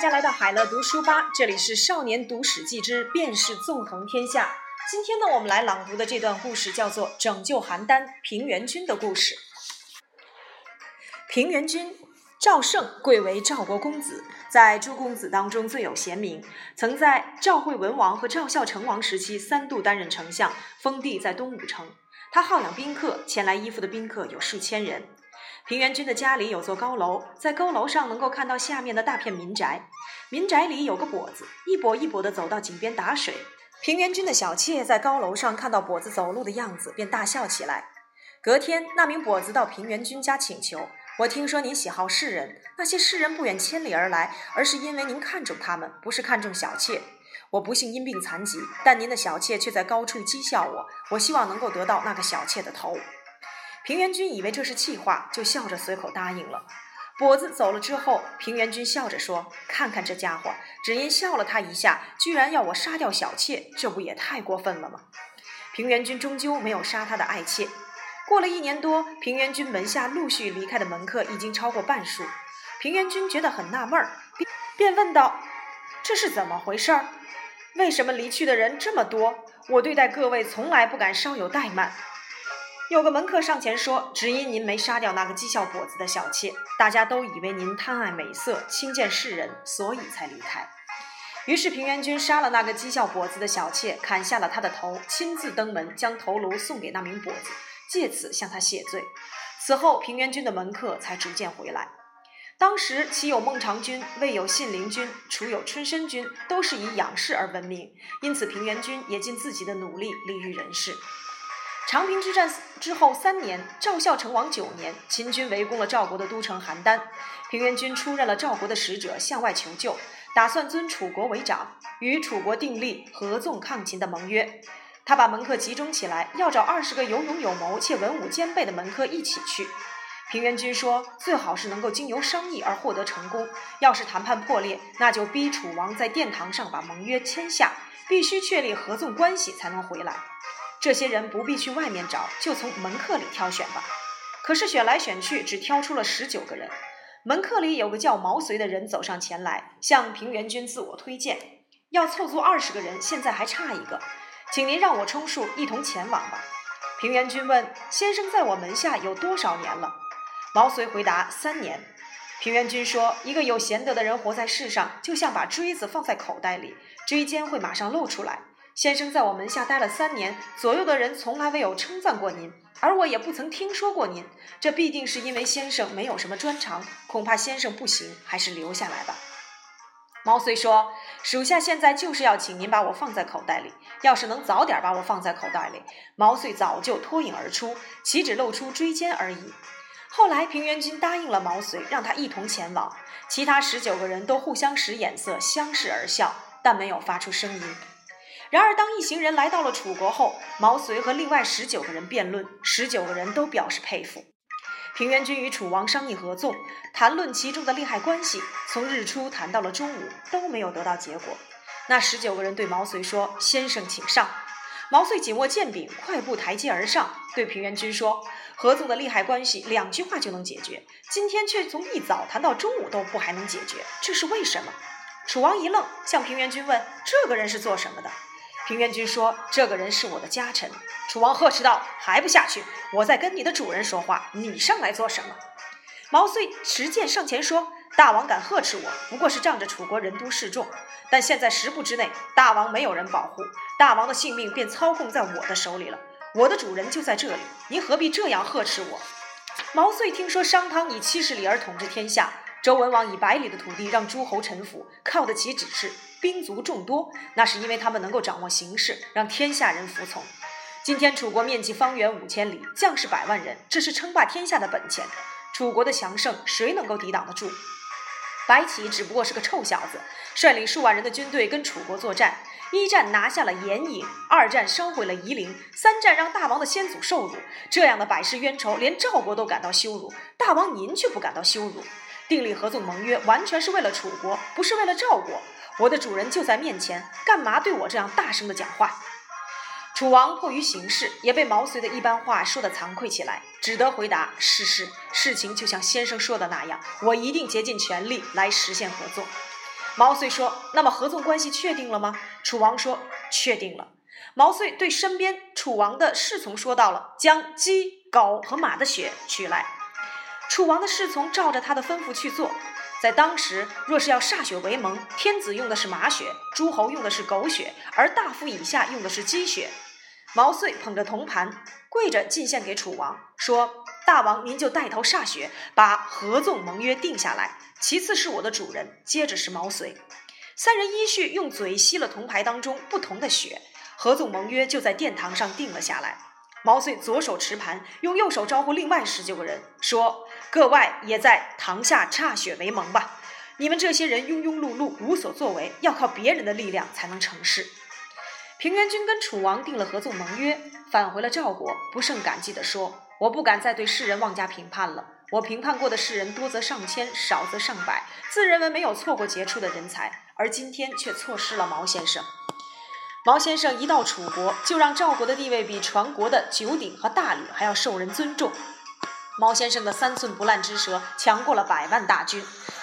大家来到海乐读书吧，这里是《少年读史记之便是纵横天下》。今天呢，我们来朗读的这段故事叫做《拯救邯郸平原君的故事》。平原君赵胜贵为赵国公子，在诸公子当中最有贤名，曾在赵惠文王和赵孝成王时期三度担任丞相，封地在东武城。他好养宾客，前来依附的宾客有数千人。平原君的家里有座高楼，在高楼上能够看到下面的大片民宅。民宅里有个跛子，一跛一跛地走到井边打水。平原君的小妾在高楼上看到跛子走路的样子，便大笑起来。隔天，那名跛子到平原君家请求：“我听说您喜好世人，那些世人不远千里而来，而是因为您看中他们，不是看中小妾。我不幸因病残疾，但您的小妾却在高处讥笑我。我希望能够得到那个小妾的头。”平原君以为这是气话，就笑着随口答应了。跛子走了之后，平原君笑着说：“看看这家伙，只因笑了他一下，居然要我杀掉小妾，这不也太过分了吗？”平原君终究没有杀他的爱妾。过了一年多，平原君门下陆续离开的门客已经超过半数。平原君觉得很纳闷儿，便问道：“这是怎么回事儿？为什么离去的人这么多？我对待各位从来不敢稍有怠慢。”有个门客上前说：“只因您没杀掉那个讥笑跛子的小妾，大家都以为您贪爱美色、轻贱世人，所以才离开。”于是平原君杀了那个讥笑跛子的小妾，砍下了他的头，亲自登门将头颅送给那名跛子，借此向他谢罪。此后，平原君的门客才逐渐回来。当时岂有孟尝君，未有信陵君，楚有春申君，都是以养士而闻名，因此平原君也尽自己的努力，立于人世。长平之战之后三年，赵孝成王九年，秦军围攻了赵国的都城邯郸。平原君出任了赵国的使者，向外求救，打算尊楚国为长，与楚国订立合纵抗秦的盟约。他把门客集中起来，要找二十个有勇有谋且文武兼备的门客一起去。平原君说，最好是能够经由商议而获得成功。要是谈判破裂，那就逼楚王在殿堂上把盟约签下，必须确立合纵关系才能回来。这些人不必去外面找，就从门客里挑选吧。可是选来选去，只挑出了十九个人。门客里有个叫毛遂的人走上前来，向平原君自我推荐，要凑足二十个人，现在还差一个，请您让我充数，一同前往吧。平原君问先生在我门下有多少年了？毛遂回答三年。平原君说，一个有贤德的人活在世上，就像把锥子放在口袋里，锥尖会马上露出来。先生在我门下待了三年，左右的人从来未有称赞过您，而我也不曾听说过您。这必定是因为先生没有什么专长，恐怕先生不行，还是留下来吧。毛遂说：“属下现在就是要请您把我放在口袋里，要是能早点把我放在口袋里，毛遂早就脱颖而出，岂止露出椎间而已。”后来平原君答应了毛遂，让他一同前往。其他十九个人都互相使眼色，相视而笑，但没有发出声音。然而，当一行人来到了楚国后，毛遂和另外十九个人辩论，十九个人都表示佩服。平原君与楚王商议合纵，谈论其中的利害关系，从日出谈到了中午，都没有得到结果。那十九个人对毛遂说：“先生，请上。”毛遂紧握剑柄，快步台阶而上，对平原君说：“合纵的利害关系，两句话就能解决，今天却从一早谈到中午都不还能解决，这是为什么？”楚王一愣，向平原君问：“这个人是做什么的？”平原君说：“这个人是我的家臣。”楚王呵斥道：“还不下去！我在跟你的主人说话，你上来做什么？”毛遂持剑上前说：“大王敢呵斥我，不过是仗着楚国人多势众。但现在十步之内，大王没有人保护，大王的性命便操控在我的手里了。我的主人就在这里，您何必这样呵斥我？”毛遂听说商汤以七十里而统治天下，周文王以百里的土地让诸侯臣服，靠得起指示。兵卒众多，那是因为他们能够掌握形势，让天下人服从。今天楚国面积方圆五千里，将士百万人，这是称霸天下的本钱。楚国的强盛，谁能够抵挡得住？白起只不过是个臭小子，率领数万人的军队跟楚国作战，一战拿下了盐营，二战烧毁了夷陵，三战让大王的先祖受辱。这样的百世冤仇，连赵国都感到羞辱，大王您却不感到羞辱？订立合纵盟约，完全是为了楚国，不是为了赵国。我的主人就在面前，干嘛对我这样大声的讲话？楚王迫于形势，也被毛遂的一般话说得惭愧起来，只得回答：“是是，事情就像先生说的那样，我一定竭尽全力来实现合作。”毛遂说：“那么合纵关系确定了吗？”楚王说：“确定了。”毛遂对身边楚王的侍从说到了：“将鸡、狗和马的血取来。”楚王的侍从照着他的吩咐去做。在当时，若是要歃血为盟，天子用的是马血，诸侯用的是狗血，而大夫以下用的是鸡血。毛遂捧着铜盘，跪着进献给楚王，说：“大王，您就带头歃血，把合纵盟约定下来。其次是我的主人，接着是毛遂。”三人依序用嘴吸了铜牌当中不同的血，合纵盟约就在殿堂上定了下来。毛遂左手持盘，用右手招呼另外十九个人，说：“各外也在堂下歃血为盟吧！你们这些人庸庸碌碌，无所作为，要靠别人的力量才能成事。”平原君跟楚王定了合纵盟约，返回了赵国，不胜感激地说：“我不敢再对世人妄加评判了。”我评判过的世人多则上千，少则上百，自认为没有错过杰出的人才，而今天却错失了毛先生。毛先生一到楚国，就让赵国的地位比传国的九鼎和大吕还要受人尊重。毛先生的三寸不烂之舌强过了百万大军，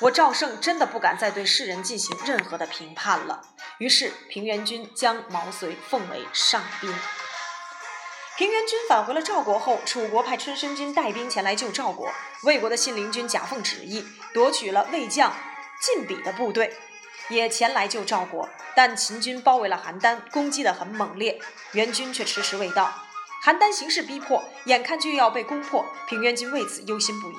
我赵胜真的不敢再对世人进行任何的评判了。于是平原君将毛遂奉为上宾。平原君返回了赵国后，楚国派春申君带兵前来救赵国。魏国的信陵君假奉旨意，夺取了魏将晋鄙的部队，也前来救赵国。但秦军包围了邯郸，攻击得很猛烈，援军却迟迟未到。邯郸形势逼迫，眼看就要被攻破，平原君为此忧心不已。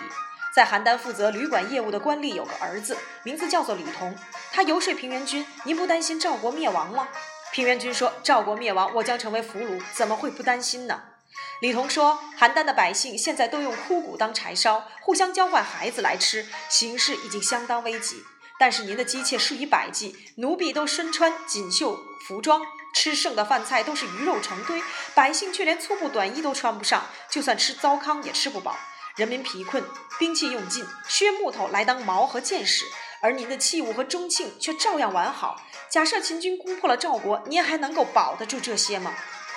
在邯郸负责旅馆业务的官吏有个儿子，名字叫做李同。他游说平原君：“您不担心赵国灭亡吗？”平原君说：“赵国灭亡，我将成为俘虏，怎么会不担心呢？”李同说：“邯郸的百姓现在都用枯骨当柴烧，互相交换孩子来吃，形势已经相当危急。但是您的姬妾数以百计，奴婢都身穿锦绣服装，吃剩的饭菜都是鱼肉成堆，百姓却连粗布短衣都穿不上，就算吃糟糠也吃不饱。人民疲困，兵器用尽，削木头来当矛和箭矢。”而您的器物和中庆却照样完好。假设秦军攻破了赵国，您还能够保得住这些吗？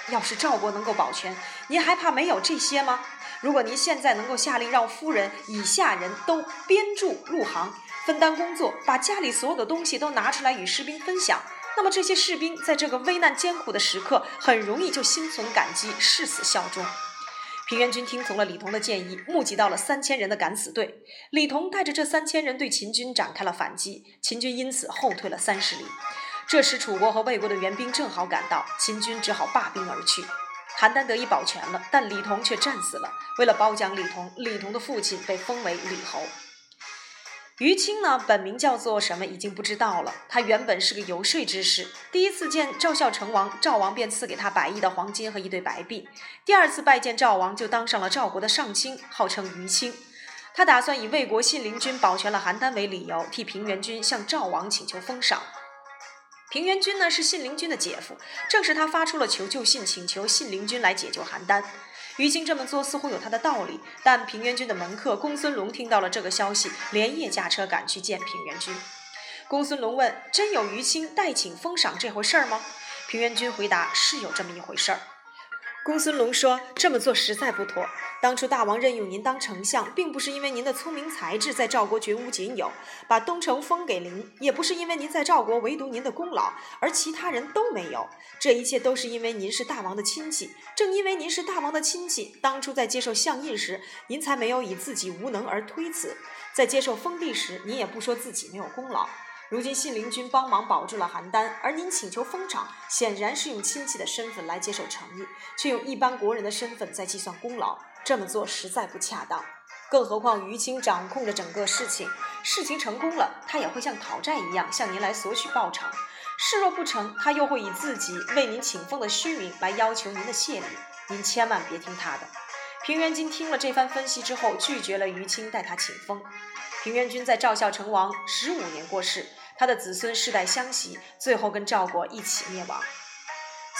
要是赵国能够保全，您还怕没有这些吗？如果您现在能够下令让夫人以下人都编著入行，分担工作，把家里所有的东西都拿出来与士兵分享，那么这些士兵在这个危难艰苦的时刻，很容易就心存感激，誓死效忠。平原君听从了李同的建议，募集到了三千人的敢死队。李同带着这三千人对秦军展开了反击，秦军因此后退了三十里。这时，楚国和魏国的援兵正好赶到，秦军只好罢兵而去。邯郸得以保全了，但李同却战死了。为了褒奖李同，李同的父亲被封为李侯。于清呢，本名叫做什么已经不知道了。他原本是个游说之士，第一次见赵孝成王，赵王便赐给他百亿的黄金和一对白璧。第二次拜见赵王，就当上了赵国的上卿，号称于清。他打算以魏国信陵君保全了邯郸为理由，替平原君向赵王请求封赏。平原君呢是信陵君的姐夫，正是他发出了求救信，请求信陵君来解救邯郸。于清这么做似乎有他的道理，但平原君的门客公孙龙听到了这个消息，连夜驾车赶去见平原君。公孙龙问：“真有于清代请封赏这回事儿吗？”平原君回答：“是有这么一回事儿。”公孙龙说：“这么做实在不妥。当初大王任用您当丞相，并不是因为您的聪明才智在赵国绝无仅有，把东城封给您，也不是因为您在赵国唯独您的功劳，而其他人都没有。这一切都是因为您是大王的亲戚。正因为您是大王的亲戚，当初在接受相印时，您才没有以自己无能而推辞；在接受封地时，您也不说自己没有功劳。”如今信陵君帮忙保住了邯郸，而您请求封赏，显然是用亲戚的身份来接受诚意，却用一般国人的身份在计算功劳，这么做实在不恰当。更何况于清掌控着整个事情，事情成功了，他也会像讨债一样向您来索取报偿；事若不成，他又会以自己为您请封的虚名来要求您的谢礼。您千万别听他的。平原君听了这番分析之后，拒绝了于清带他请封。平原君在赵孝成王十五年过世。他的子孙世代相袭，最后跟赵国一起灭亡。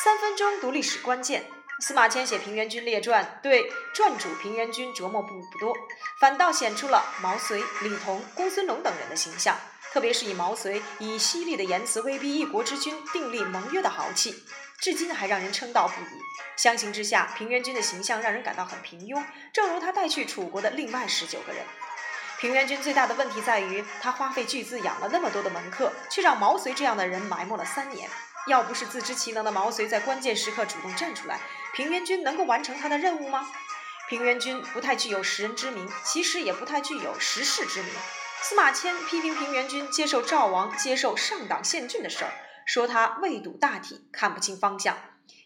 三分钟读历史关键，司马迁写《平原君列传》，对传主平原君琢磨不不多，反倒显出了毛遂、李同、公孙龙等人的形象。特别是以毛遂以犀利的言辞威逼一国之君订立盟约的豪气，至今还让人称道不已。相形之下，平原君的形象让人感到很平庸，正如他带去楚国的另外十九个人。平原君最大的问题在于，他花费巨资养了那么多的门客，却让毛遂这样的人埋没了三年。要不是自知其能的毛遂在关键时刻主动站出来，平原君能够完成他的任务吗？平原君不太具有识人之明，其实也不太具有识事之明。司马迁批评平原君接受赵王接受上党献郡的事儿，说他未睹大体，看不清方向。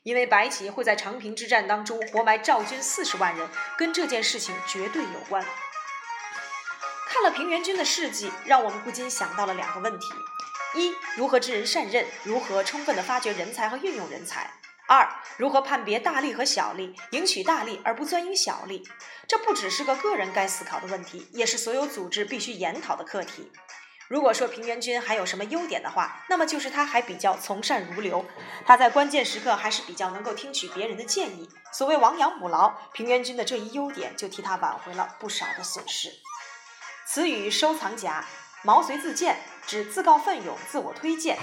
因为白起会在长平之战当中活埋赵军四十万人，跟这件事情绝对有关。看了平原君的事迹，让我们不禁想到了两个问题：一、如何知人善任？如何充分的发掘人才和运用人才？二、如何判别大利和小利，赢取大利而不钻营小利？这不只是个个人该思考的问题，也是所有组织必须研讨的课题。如果说平原君还有什么优点的话，那么就是他还比较从善如流，他在关键时刻还是比较能够听取别人的建议。所谓亡羊补牢，平原君的这一优点就替他挽回了不少的损失。词语收藏夹，毛遂自荐，指自告奋勇、自我推荐；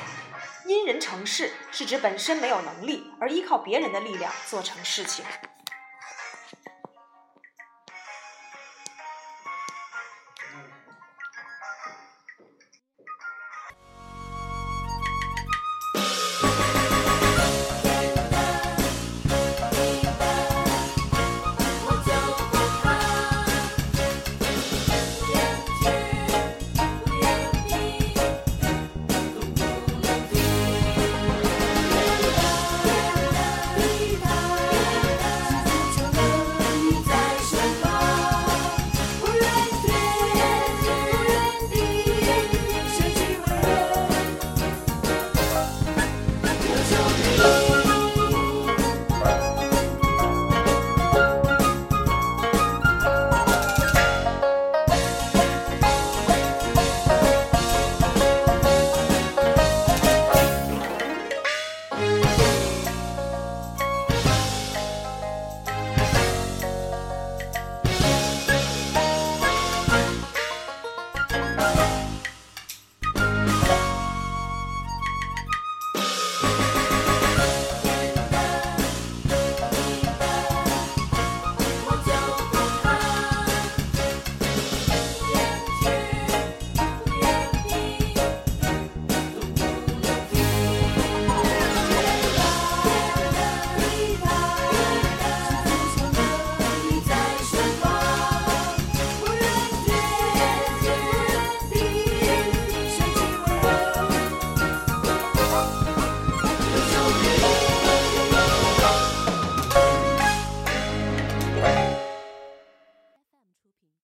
因人成事，是指本身没有能力，而依靠别人的力量做成事情。